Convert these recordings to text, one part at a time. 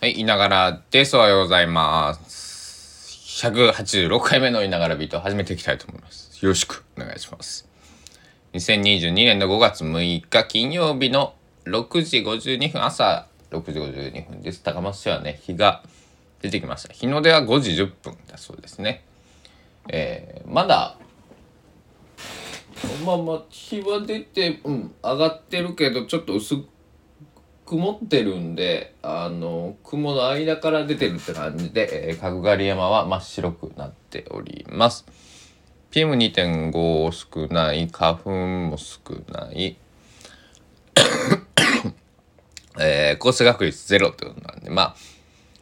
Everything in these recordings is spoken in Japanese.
はい、いながらです。おはようございます。186回目のいながらビートを始めていきたいと思います。よろしくお願いします。2022年の5月6日金曜日の6時52分、朝6時52分です。高松市はね、日が出てきました。日の出は5時10分だそうですね。えー、まだ、まあまあ、日は出て、うん、上がってるけど、ちょっと薄く、曇ってるんであの雲の間から出てるって感じで、えー、角刈山は真っ白くなっております。PM2.5 少ない花粉も少ない。えー、降水確率ゼロってことなんでまあ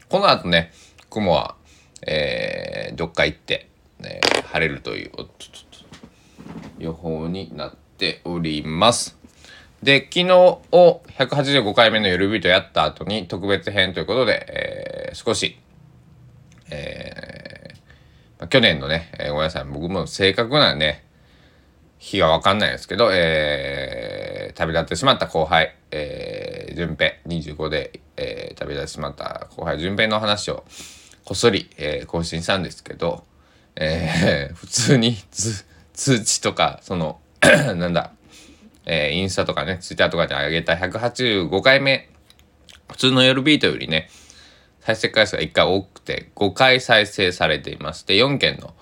この後ね雲は、えー、どっか行って、ね、晴れるという予報になっております。で、昨日を185回目の夜ビートやった後に特別編ということで、えー、少し、えー、まあ、去年のね、えー、ごめんなさい、僕も正確なね、日がわかんないですけど、えー、旅立ってしまった後輩、えー、順平、25で、えー、旅立ってしまった後輩、順平の話をこっそり、えー、更新したんですけど、えー、普通に通知とか、その、なんだ、えー、インスタとかね、ツイッターとかで上げた185回目、普通の夜ビートよりね、再生回数が1回多くて、5回再生されていまして、4件の、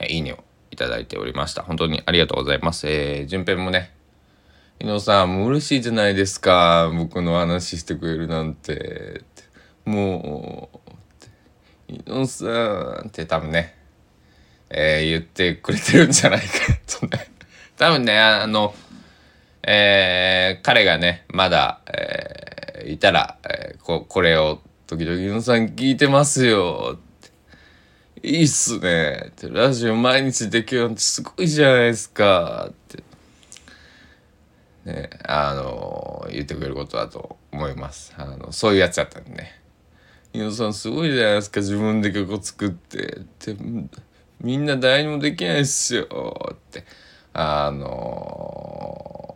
えー、いいねをいただいておりました。本当にありがとうございます。えー、順平もね、伊野さん、もう嬉しいじゃないですか。僕の話してくれるなんて。もう、伊野さんって多分ね、えー、言ってくれてるんじゃないかとね。多分ね、あの、えー、彼がね、まだ、えー、いたら、えー、こ、これを、時々、のさん聞いてますよ。いいっすね。って、ラジオ毎日できるなんてすごいじゃないですか。って。ね、あの言ってくれることだと思います。あの、そういうやつだったんでね。伊野さんすごいじゃないですか。自分で曲を作って。って、みんな誰にもできないっすよ。って。あの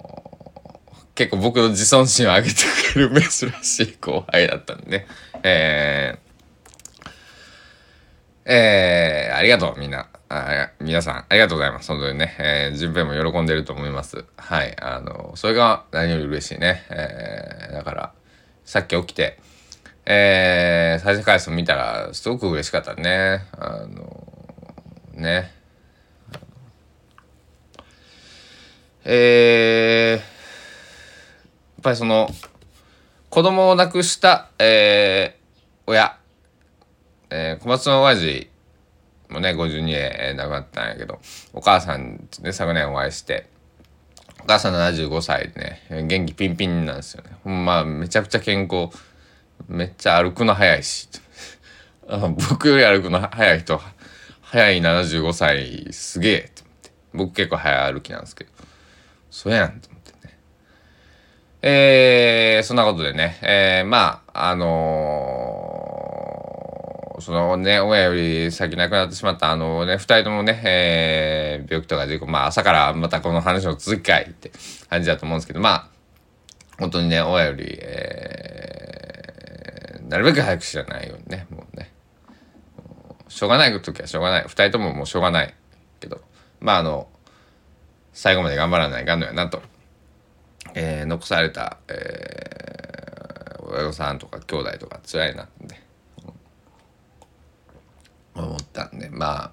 結構僕の自尊心を上げてくれる珍しい後輩だったんでね。えー、えー、ありがとうみんな。あ皆さん、ありがとうございます。本当にね。えー、順平も喜んでると思います。はい。あの、それが何より嬉しいね。えー、だから、さっき起きて、えー、再生回数見たら、すごく嬉しかったね。あの、ね。えー、ぱりその子供を亡くした、えー、親、えー、小松の親父もね52で亡くなったんやけどお母さんね昨年お会いしてお母さん75歳でね元気ピンピンなんですよね。ほんまめちゃくちゃ健康めっちゃ歩くの早いし 僕より歩くの早い人早い75歳すげえって思って僕結構早歩きなんですけどそうやんとえー、そんなことでね、えー、まあ、あのー、そのね、親より先亡くなってしまったあのね、二人ともね、えー、病気とか事故、まあ朝からまたこの話の続きかいって感じだと思うんですけど、まあ、本当にね、親より、えー、なるべく早く知らないようにね、もうね、しょうがない時はしょうがない。二人とももうしょうがないけど、まああの、最後まで頑張らないかんのやなと。えー、残された、えー、親御さんとか兄弟とか辛いなって、思ったんでまあ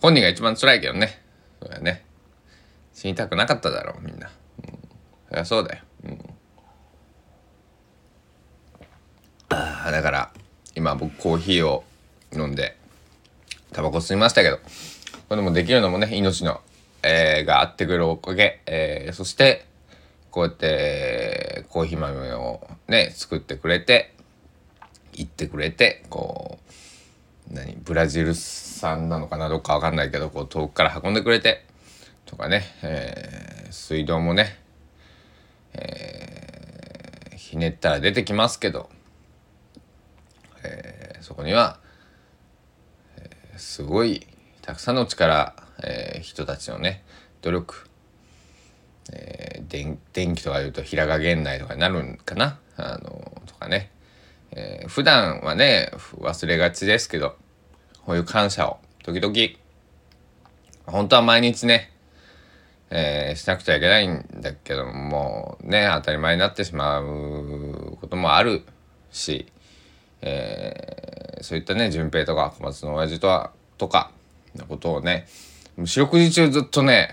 本人が一番辛いけどね。それはね。死にたくなかっただろうみんな、うん、そりゃそうだよ、うん、あだから今僕コーヒーを飲んでタバコ吸いましたけどこれでもできるのもね命のえー、があってくるおかげ、えー、そしてこうやってコーヒー豆をね作ってくれて行ってくれてこう何ブラジル産なのかなどっかわかんないけどこう遠くから運んでくれてとかね、えー、水道もね、えー、ひねったら出てきますけど、えー、そこには、え、すごいたくさんの力えー、人たちのね努力、えー、電電気とか言うと平賀源内とかになるんかな？あのとかね、えー、普段はね、忘れがちですけど、こういう感謝を時々、本当は毎日ね、えー、しなくちゃいけないんだけどもうね当たり前になってしまうこともあるし、えー、そういったね順平とか小松の親父とはとかのことをね四六時中ずっとね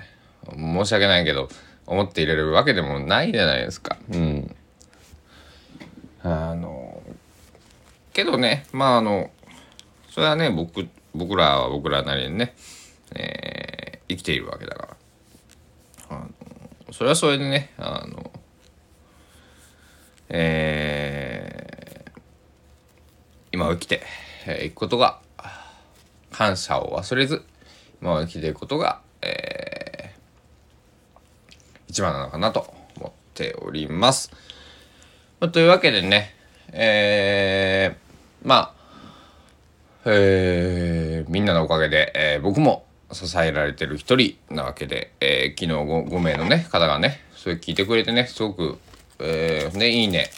申し訳ないけど思っていれるわけでもないじゃないですか。うん、あのけどねまああのそれはね僕僕らは僕らなりにね、えー、生きているわけだからあのそれはそれでねあのえー、今を生きていくことが感謝を忘れず今を生きていくことが、えー、一番なのかなと思っております。というわけでねえー、まあえー、みんなのおかげで、えー、僕も支えられてる一人なわけで、えー、昨日 5, 5名のね方がねそれ聞いてくれてねすごく、えー、ねいいね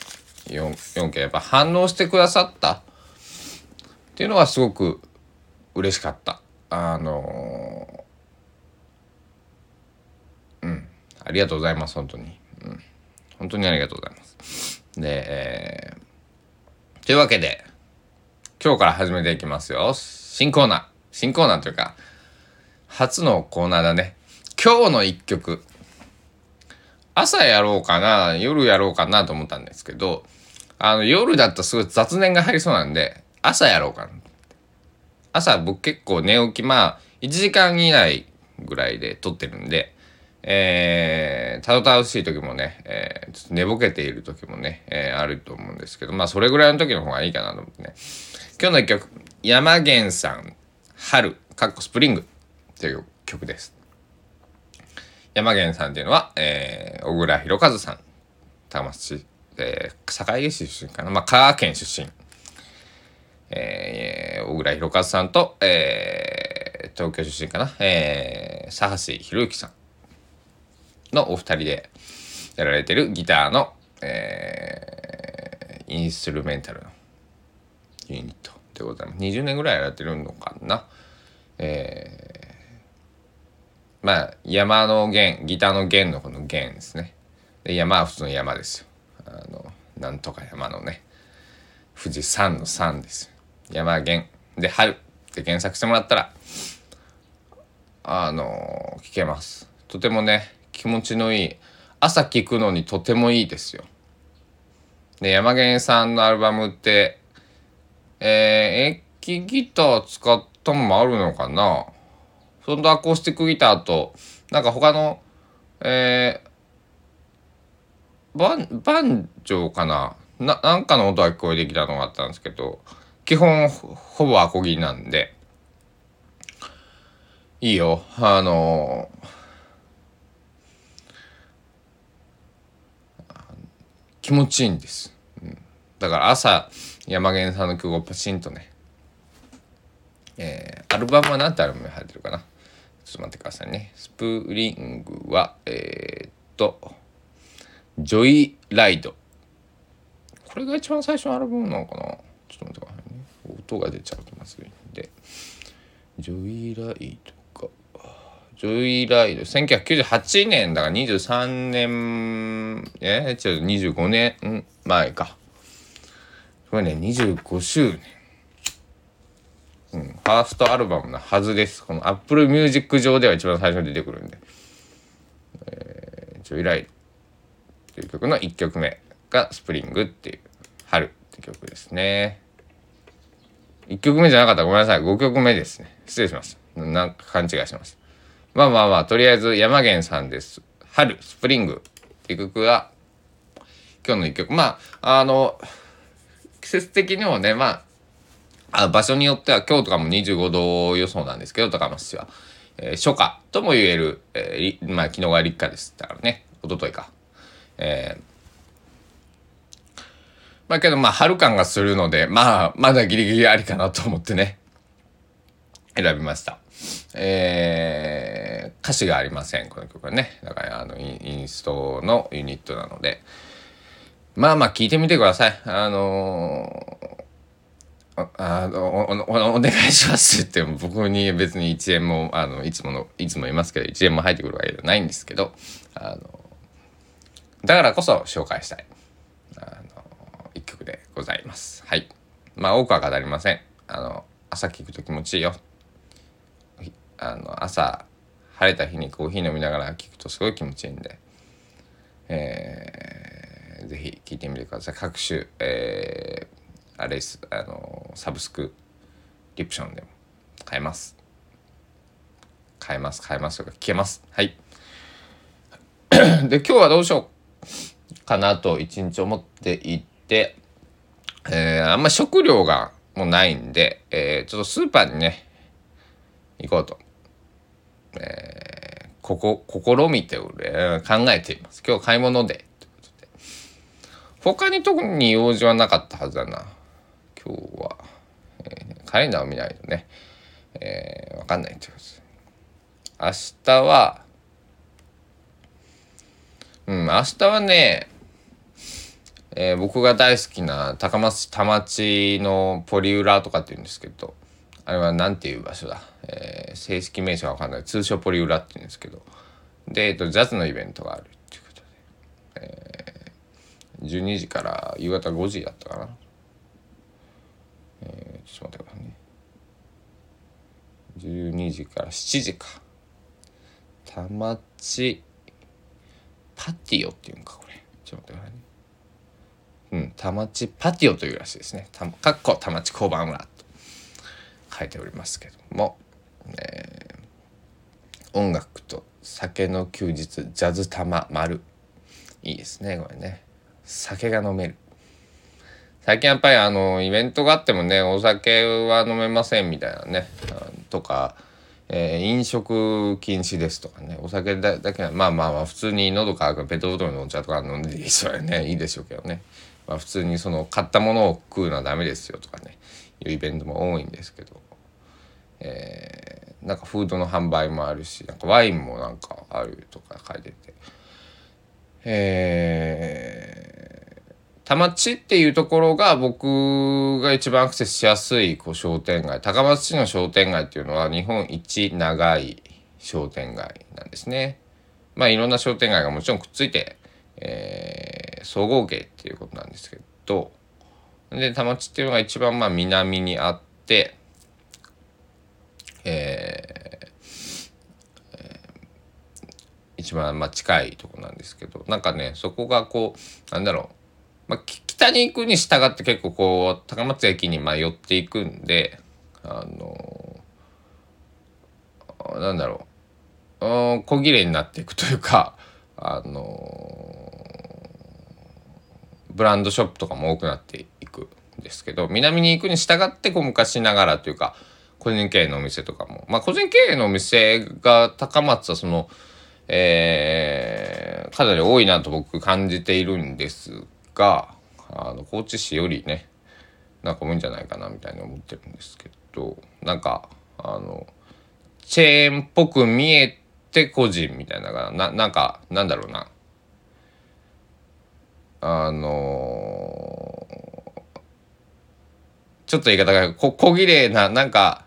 4, 4件やっぱ反応してくださったっていうのはすごく嬉しかったあのー、うんありがとうございます本当に、うん、本当にありがとうございますで、えー、というわけで今日から始めていきますよ新コーナー新コーナーというか初のコーナーだね。今日の一曲。朝やろうかな、夜やろうかなと思ったんですけど、あの、夜だとすごい雑念が入りそうなんで、朝やろうかな。朝僕結構寝起き、まあ、1時間以内ぐらいで撮ってるんで、えー、たどたどしい時もね、えー、ちょっと寝ぼけている時もね、えー、あると思うんですけど、まあ、それぐらいの時の方がいいかなと思ってね。今日の一曲、山源さん、春、かっこスプリング。という曲です。山源さんっていうのは、えー、小倉弘和さん、高松市、えー、堺市出身かな、まあ、香川県出身、えー、小倉弘和さんと、えー、東京出身かな、えー、佐橋博之さんのお二人でやられてるギターの、えー、インストゥルメンタルのユニットでございます。20年ぐらいやられてるのかな。えーまあ山の弦ギターの弦のこの弦ですね。で山は普通の山ですよ。あのなんとか山のね富士山の山です。山弦。で春って検索してもらったらあの聞けます。とてもね気持ちのいい朝聞くのにとてもいいですよ。で山源さんのアルバムってえー、駅ギター使ったのもあるのかな？そのアコースティックギターと、なんか他の、えー、バン、バンジョーかな？な、なんかの音が聞こえてきたのがあったんですけど、基本ほぼアコギなんで、いいよ。あの気持ちいいんです。うん、だから朝、山源さんの曲をパチンとね、えー、アルバムは何てアルバムに入ってるかな？ちょっと待ってくださいね。スプリングは、えー、っと、ジョイライド。これが一番最初のアルバムなのかな？ちょっと待ってくださいね。音が出ちゃうとまずいんで。ジョイライドジョイライド。1998年だから23年、え違う、25年前か。これね、25周年。うん、ファーストアルバムのはずです。この Apple Music 上では一番最初に出てくるんで。えー、ジョイライドっていう曲の1曲目がスプリングっていう春って曲ですね。1曲目じゃなかったらごめんなさい。5曲目ですね。失礼しました。なんか勘違いしました。まあまあまあ、とりあえず山源さんです。春、スプリングっていう曲が今日の1曲。まあ、あの、季節的にもね、まあ、あ場所によっては今日とかも25度予想なんですけど、高松市は。えー、初夏とも言える、えー、まあ昨日が立夏ですだからね、一昨日か。えー、まあけどまあ春感がするので、まあまだギリギリありかなと思ってね、選びました。えー、歌詞がありません、この曲はね。だからあのインストのユニットなので、まあまあ聞いてみてください。あのあのお願いしますって言って僕に別に1円もあのいつものいつもいますけど1円も入ってくるわけじゃないんですけどあのだからこそ紹介したい。あの一曲でございます。はい。まあ多くは語りません。あの朝聴くと気持ちいいよ。あの朝晴れた日にコーヒー飲みながら聴くとすごい気持ちいいんで。えー、ぜひ聴いてみてください。各種えーあれすあのサブスクリプションでも買えます。買えます買えますとか聞けます。はい。で今日はどうしよう。かなと一日思っていて、えー、あんま食料がもうないんで、えー、ちょっとスーパーにね行こうと、えー、ここ試みて、えー、考えています。今日買い物で。ということで他に特に用事はなかったはずだな。今日は、えー、カレンダーを見ないとね、えー、わかんないということです。明日は、うん、明日はね、えー、僕が大好きな高松田町のポリウラとかって言うんですけど、あれは何ていう場所だ、えー、正式名称はわかんない。通称ポリウラって言うんですけど、で、えっと、ジャズのイベントがあるっていうことで、えー、12時から夕方5時だったかな。えー、ちょっと待ってくださいね。12時から7時か。田町パティオっていうのかこれ。ちょっと待ってくださいね。うん田町パティオというらしいですね。たかっこ田町交番裏と書いておりますけども、えー、音楽と酒の休日ジャズ玉丸。いいですねこれね。酒が飲める。最近やっぱりあのイベントがあってもねお酒は飲めませんみたいなねとか、えー、飲食禁止ですとかねお酒だけはまあまあまあ普通に喉乾くペットボトルのお茶とか飲んでいいそれね。いいでしょうけどね、まあ、普通にその買ったものを食うのはダメですよとかねいうイベントも多いんですけど、えー、なんかフードの販売もあるしなんかワインもなんかあるとか書いてて。えー田町っていうところが僕が一番アクセスしやすいこう商店街。高松市の商店街っていうのは日本一長い商店街なんですね。まあいろんな商店街がもちろんくっついて、えー、総合系っていうことなんですけど。で田町っていうのが一番まあ南にあって、えーえー、一番まあ近いとこなんですけどなんかねそこがこうなんだろう。まあ、北に行くに従って結構こう高松駅にま寄っていくんであのー、なんだろう。小切れになっていくというかあのー、ブランドショップとかも多くなっていくんですけど南に行くに従ってこう昔ながらというか個人経営のお店とかも。まあ個人経営のお店が高松はそのえー、かなり多いなと僕感じているんですがあの高知市よりねなんか多いんじゃないかなみたいに思ってるんですけどなんかあのチェーンっぽく見えて個人みたいなななんかなんだろうな。あのー、ちょっと言い方がこ小綺麗ななんか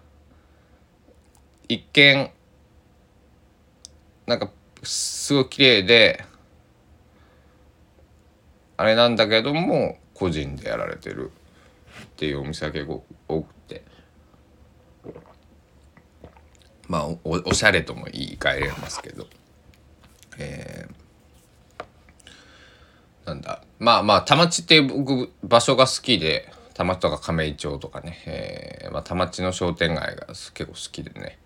一見なんかすごい綺麗であれなんだけども個人でやられてるっていうお店が結構多くて。まあおおしゃれとも言い換えれますけど。えー、なんだ。まあまあ田町って僕場所が好きで田町とか亀井町とかね、えーまあ、田町の商店街が結構好きでね、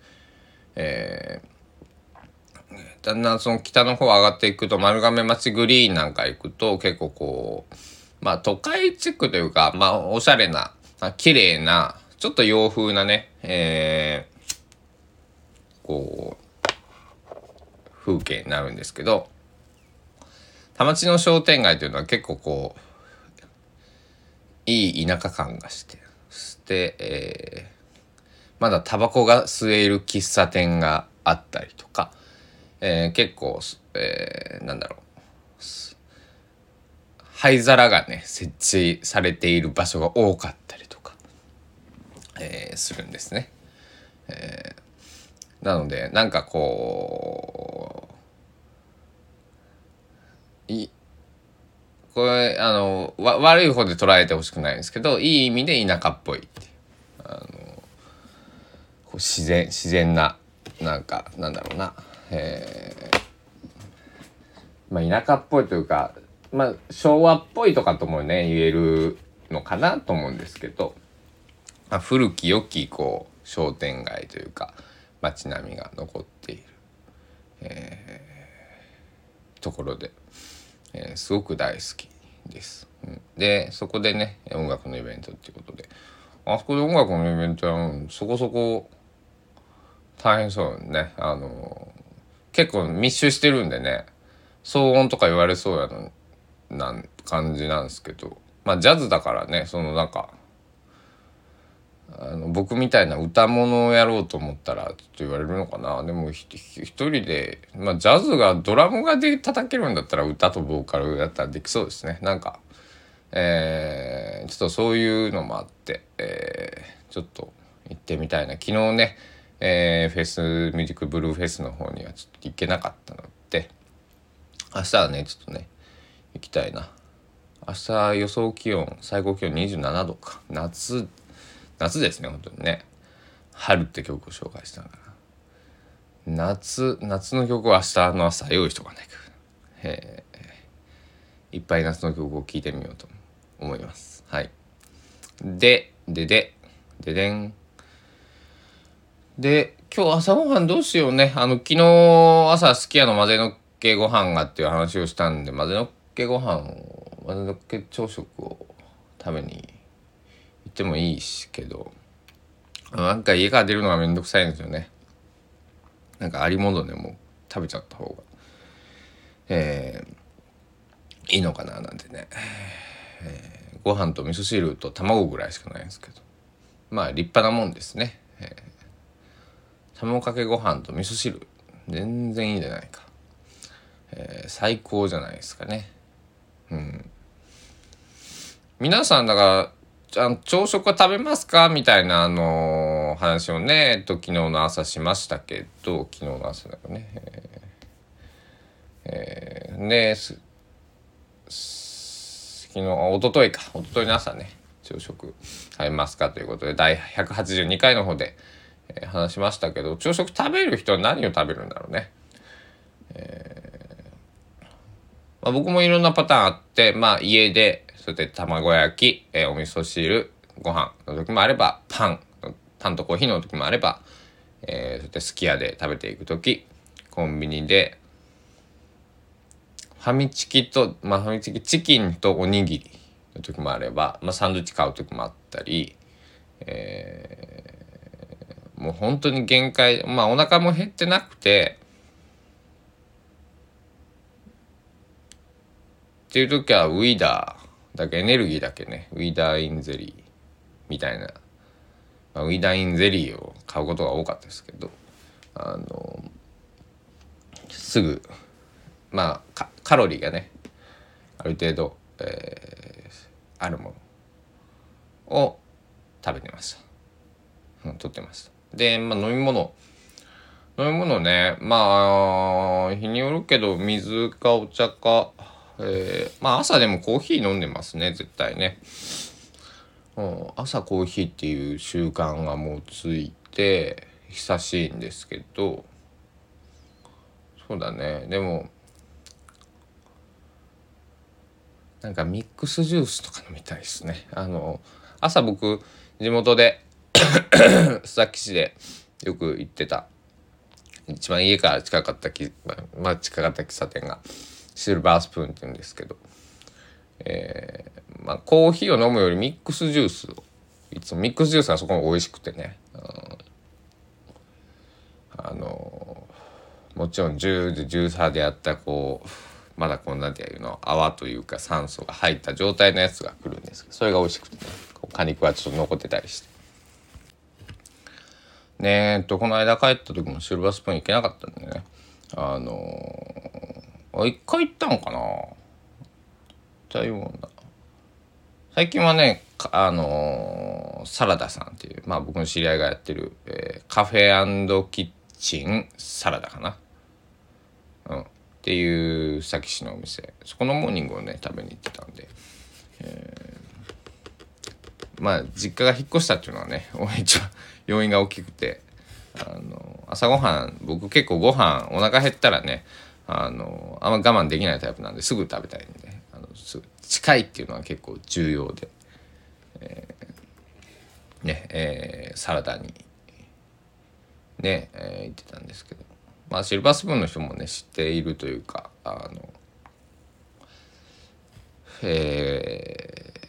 えー、だんだんその北の方上がっていくと丸亀町グリーンなんか行くと結構こうまあ都会地区というかまあおしゃれな綺麗なちょっと洋風なねえー、こう風景になるんですけど田町の商店街というのは結構こういい田舎感がしてして、えー、まだタバコが吸える喫茶店があったりとかえー、結構、えー、なんだろう。灰皿がね設置されている場所が多かったりとかえー、するんですね。えー、なのでなんかこういこれあのわ悪い方で捉えてほしくないんですけどいい意味で田舎っぽいあのこう自然自然ななんかなんだろうな、えー、まあ田舎っぽいというかまあ昭和っぽいとかともね言えるのかなと思うんですけど、まあ、古き良きこう商店街というか街並みが残っている、えー、ところで。えー、すごく大好きです。うん、でそこでね音楽のイベントっていうことであそこで音楽のイベントはそこそこ大変そうねあの結構密集してるんでね。騒音とか言われそうやのな感じなんですけど。まあジャズだからね。そのなんかあの僕みたいな歌物をやろうと思ったらちょっと言われるのかな。でも一人で、まあ、ジャズがドラムがで叩けるんだったら歌とボーカルだったらできそうですね。なんか、えー、ちょっとそういうのもあって、えー、ちょっと行ってみたいな。昨日ね、えー、フェスミュージックブルーフェスの方にはちょっと行けなかったので明日はねちょっとね行きたいな。明日予想気温最高気温27度か。夏夏ですね本当にね。春って曲を紹介したから夏夏の曲を明日の朝用意しとかないかへえいっぱい夏の曲を聴いてみようと思います。はい。ででで。ででん。で今日朝ごはんどうしようね。あの昨日朝すき家の混ぜのっけご飯がっていう話をしたんで混ぜのっけご飯を混ぜのっけ朝食を食べに行ってもいいしけど。なんか家から出るのがめんどくさいんですよね。なんかありものでも食べちゃった方が。えー、いいのかななんてね、えー、ご飯と味噌汁と卵ぐらいしかないんですけど。まあ立派なもんですね、えー、卵かけご飯と味噌汁。全然いいじゃないか、えー、最高じゃないですかね。うん。皆さんだからあ朝食は食べますか？みたいな、あのー、話をね、えっと、昨日の朝しましたけど、昨日の朝だよね。えー、えー、で、昨日、おとといか、おとといの朝ね、朝食食べますか？ということで、第182回の方で、えー、話しましたけど、朝食食べる人は何を食べるんだろうね。えーまあ、僕もいろんなパターンあって、まあ家で、それで卵焼き、えー、お味噌汁、ご飯の時もあれば、パン、パンとコーヒーの時もあれば、えー、それですき家で食べていく時、コンビニで、ファミチキと、まあファミチキ、チキンとおにぎりの時もあれば、まあサンドイッチ買う時もあったり、えー、もう本当に限界、まあお腹も減ってなくて、っていう時はウィダー、だけエネルギーだけね。ウィダーインゼリーみたいな、まあ、ウィダーインゼリーを買うことが多かったですけど。あのすぐまあカロリーがねある程度、えー、あるものを食べてました、うん、取ってました。で、まあ、飲み物。飲み物ね。まあ日によるけど水かお茶か。えー、まあ朝でもコーヒー飲んでますね絶対ね、うん、朝コーヒーっていう習慣がもうついて久しいんですけど。そうだね。でもなんかミックスジュースとか飲みたいですね。あの朝僕地元で須崎市でよく行ってた。一番家から近かったき、まあ、近かった喫茶店がシルバースプーンって言うんですけど、えー、まあ、コーヒーを飲むよりミックスジュースをいつもミックスジュースがそこも美味しくてね、うん、あのもちろん10で13でやったこうまだこんなんていうの泡というか酸素が入った状態のやつが来るんですけどそれが美味しくてね。果肉はちょっと残ってたりして。ねえとこの間帰った時もシルバースプーン行けなかったんでねあのーあ、一回行ったんかな？台湾だ。最近はね、あののサラダさんっていう、まあ僕の知り合いがやってる、えー、カフェキッチンサラダかな？うん。っていう佐木市のお店。そこのモーニングをね、食べに行ってたんで。えー、まあ実家が引っ越したっていうのはね、一番要因が大きくて、あの、朝ごはん、僕結構ご飯お腹減ったらね、あの、あんま我慢できないタイプなんですぐ食べたいんで、あの近いっていうのは結構重要で。えー、ねえー、サラダにね、えー、言ってたんですけどまあシルバースプーンの人もね知っているというかあのえー、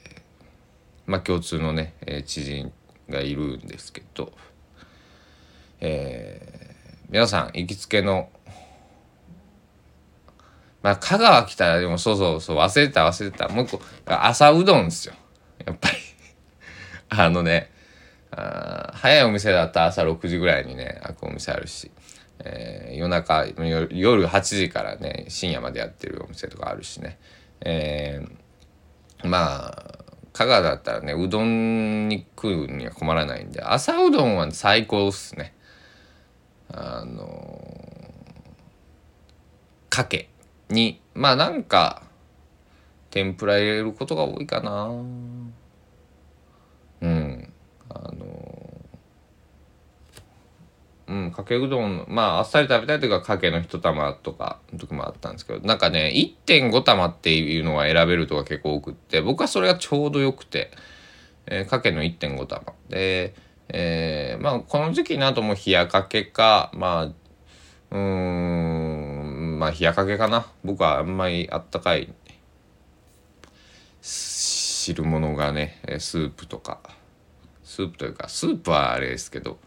まあ共通のね、えー、知人がいるんですけど、えー、皆さん行きつけのまあ香川来たらでもそうそうそう忘れてた忘れてた。もう一個朝うどんですよ。やっぱり。あのねあ早いお店だったら朝6時ぐらいにね開くお店あるし、えー、夜中夜8時からね深夜までやってるお店とかあるしね、えー、まあ香川だったらねうどんに食うには困らないんで朝うどんは最高っすね。あの、かけにまあなんか天ぷら入れることが多いかな。うん。あうんかけうどんまああっさり食べたいというかかけの一玉とかの時もあったんですけどなんかね1.5玉っていうのは選べるとか結構多くって僕はそれがちょうどよくて、えー、かけの1.5玉。でえー、まあこの時期になるともう冷やかけかまあうーんまあ冷やかけかな。僕はあんまりあったかい汁物がねスープとか。スープというかスープはあれですけど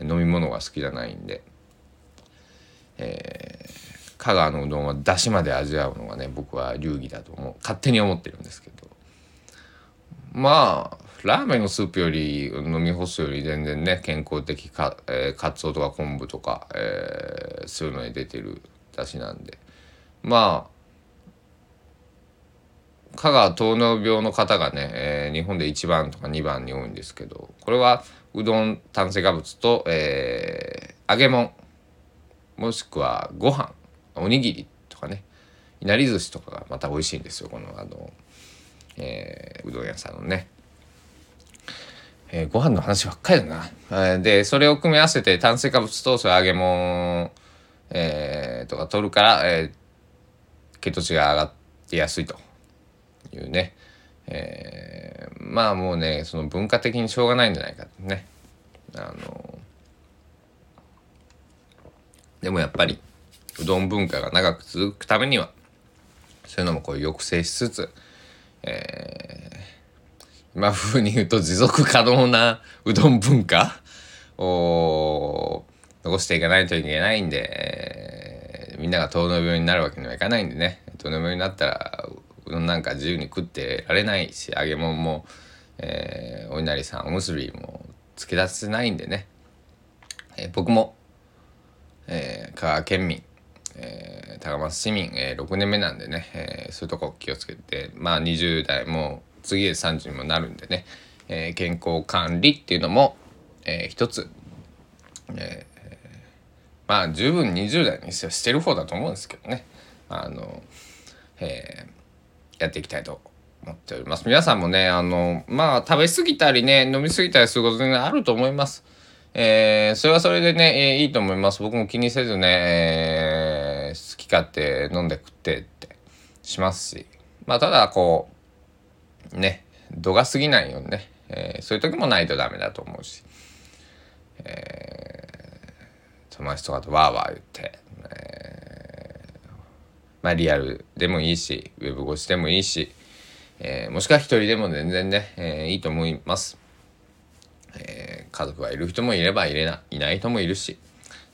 飲み物が好きじゃないんで、えー、香川のうどんはだしまで味わうのがね僕は流儀だと思う。勝手に思ってるんですけど。まあラーメンのスープより飲み干すより全然ね健康的か、えー、かつおとか昆布とか、えー、そういうのに出てるだしなんで。まあ香川糖尿病の方がね、えー、日本で1番とか2番に多いんですけどこれはうどん炭水化物と、えー、揚げ物もしくはご飯おにぎりとかねいなり寿司とかがまた美味しいんですよこのあの、えー、うどん屋さんのね。えー、ご飯の話ばっかりだな。でそれを組み合わせて炭水化物とそれ揚げ物、えー、とか取るから、えー、血糖値が上がってやすいと。いうね、えー、まあもうねその文化的にしょうがないんじゃないかってね。あのでもやっぱりうどん文化が長く続くためにはそういうのもこう抑制しつつ、えー、今風に言うと持続可能なうどん文化 を残していかないといけないんで、えー、みんなが糖尿病になるわけにはいかないんでね。糖尿病になったらなんか自由に食ってられないし揚げ物も、えー、お稲荷さんおむすびもつけ出せないんでね、えー、僕も、えー、香川県民、えー、高松市民、えー、6年目なんでね、えー、そういうとこ気をつけてまあ20代も次で30にもなるんでね、えー、健康管理っていうのも、えー、一つ、えー、まあ十分20代にしてる方だと思うんですけどね。あの、えー、やっていきたいと思っております。皆さんもね、あの、まあ、食べ過ぎたりね、飲み過ぎたりすること全然あると思います。えー、それはそれでね、えー、いいと思います。僕も気にせずね、えー、好き勝手飲んで食ってってしますし。まあ、ただ、こう、ね、度が過ぎないようにね、えー、そういう時もないとダメだと思うし、えー、友達とかとわーわー言って、まあリアルでもいいし、ウェブ越しでもいいし、えー、もしくは一人でも全然ね、えー、いいと思います。えー、家族がいる人もいればいれないいない人もいるし、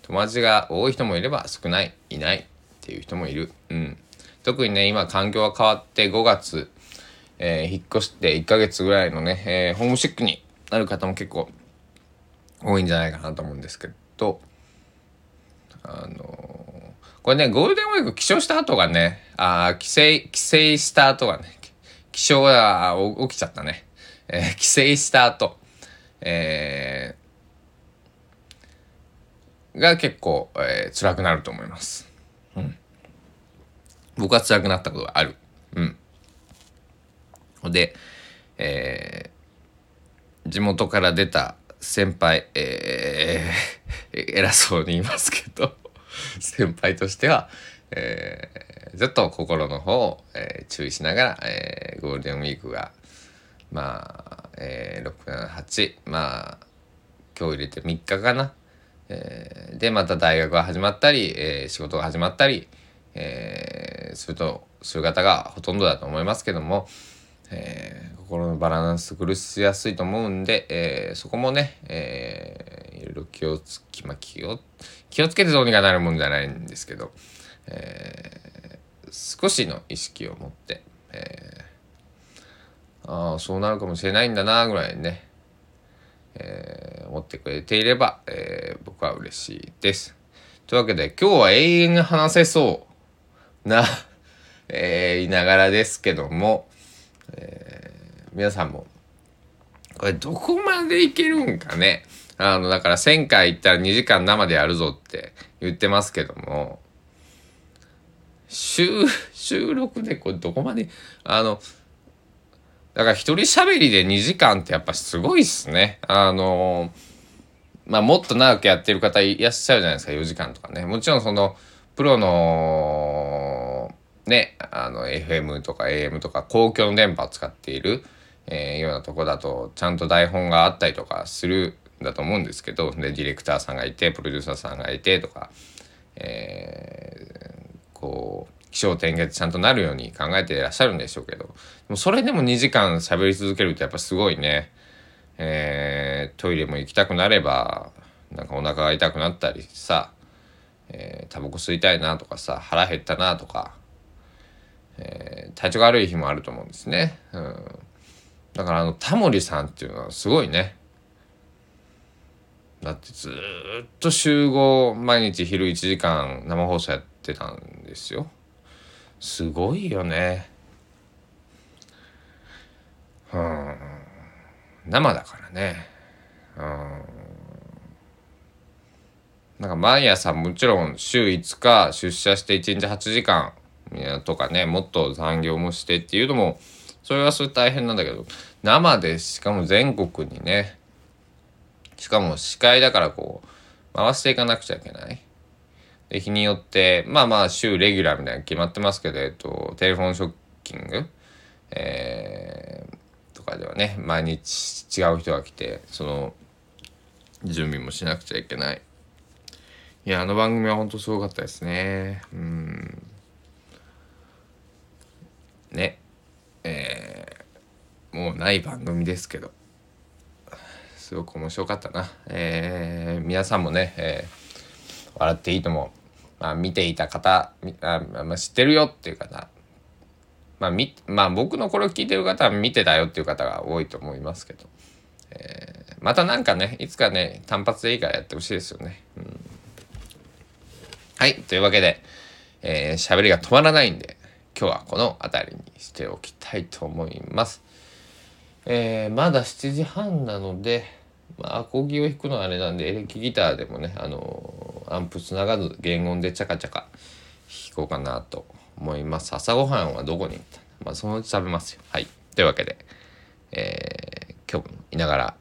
友達が多い人もいれば少ない、いないっていう人もいる。うん。特にね、今環境が変わって5月、えー、引っ越して1ヶ月ぐらいのね、えー、ホームシックになる方も結構多いんじゃないかなと思うんですけど、あのこれね、ゴールデンウィーク起床した後がね、あ帰省、帰省した後がね、起床が起きちゃったね。えー、帰省した後、えー、が結構、えー、辛くなると思います。うん。僕は辛くなったことがある。うん。で、えー、地元から出た先輩、えー、偉そうに言いますけど 先輩としては、えー、ずっと心の方を、えー、注意しながら、えー、ゴールデンウィークがまあ、えー、678まあ今日入れて3日かな、えー、でまた大学が始まったり、えー、仕事が始まったり、えー、するとする方がほとんどだと思いますけども、えー、心のバランス苦しやすいと思うんで、えー、そこもね、え、ろ気をつき、まあ、気を気をつけてどうにかなるもんじゃないんですけど、えー、少しの意識を持って、えー、ああそうなるかもしれないんだなぐらいね、えー、思ってくれていれば、えー、僕は嬉しいです。というわけで今日は永遠に話せそうな えー、いながらですけども、えー、皆さんもこれどこまでいけるんかねあのだから1000回行ったら2時間生でやるぞって言ってますけども。収収録でこれどこまであのだから一人喋りで2時間ってやっぱすごいっすね。あのまあもっと長くやってる方いらっしゃるじゃないですか。4時間とかね。もちろんそのプロのね、あの FM とか AM とか公共の電波を使っている、えー、ようなとこだとちゃんと台本があったりとかするだと思うんですけどでディレクターさんがいてプロデューサーさんがいてとか、えー、こう気象転結ちゃんとなるように考えていらっしゃるんでしょうけどでもそれでも2時間喋り続けるとやっぱすごいね、えー、トイレも行きたくなればなんかお腹が痛くなったりさ、えー、タバコ吸いたいなとかさ腹減ったなとかえー、体調が悪い日もあると思うんですね。うん、だからあのタモリさんっていうのはすごいね。だってずっと集合毎日昼1時間生放送やってたんですよ。すごいよね。うん。生だからね。うん。なんか毎朝もちろん週5日出社して1日8時間とかねもっと残業もしてっていうのもそれはそれ大変なんだけど生でしかも全国にねしかも司会だからこう回していかなくちゃいけない。で日によってまあまあ週レギュラーみたいな決まってますけど、えっと、テレフォンショッキング、えー、とかではね毎日違う人が来てその準備もしなくちゃいけない。いやあの番組は本当すごかったですね。うんねえー、もうない番組ですけどすごく面白かったな、えー、皆さんもね、えー、笑っていいとも、まあ、見ていた方あ、まあ、知ってるよっていう方。まあみまあ僕のこれを聞いてる方は見てたよっていう方が多いと思いますけど、えー、またなんかねいつかね単発でいいからやってほしいですよね。うん、はいというわけでえー、喋りが止まらないんで今日はこの辺りにしておきたいと思います。えー、まだ7時半なので、まあ、アコギを弾くのはあれなんでエレキギターでもね、あのー、アンプつながず原音でチャカチャカ弾こうかなと思います。朝ごはんはどこに行った？まあそのうち食べますよ。はい。というわけで、えー、今日もいながら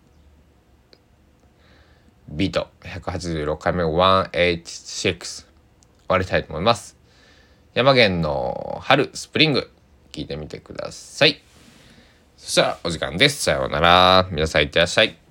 ビート186回目186終わりたいと思います。山源の春スプリング聞いてみてください。そしたらお時間です。さようなら。皆さんいってらっしゃい。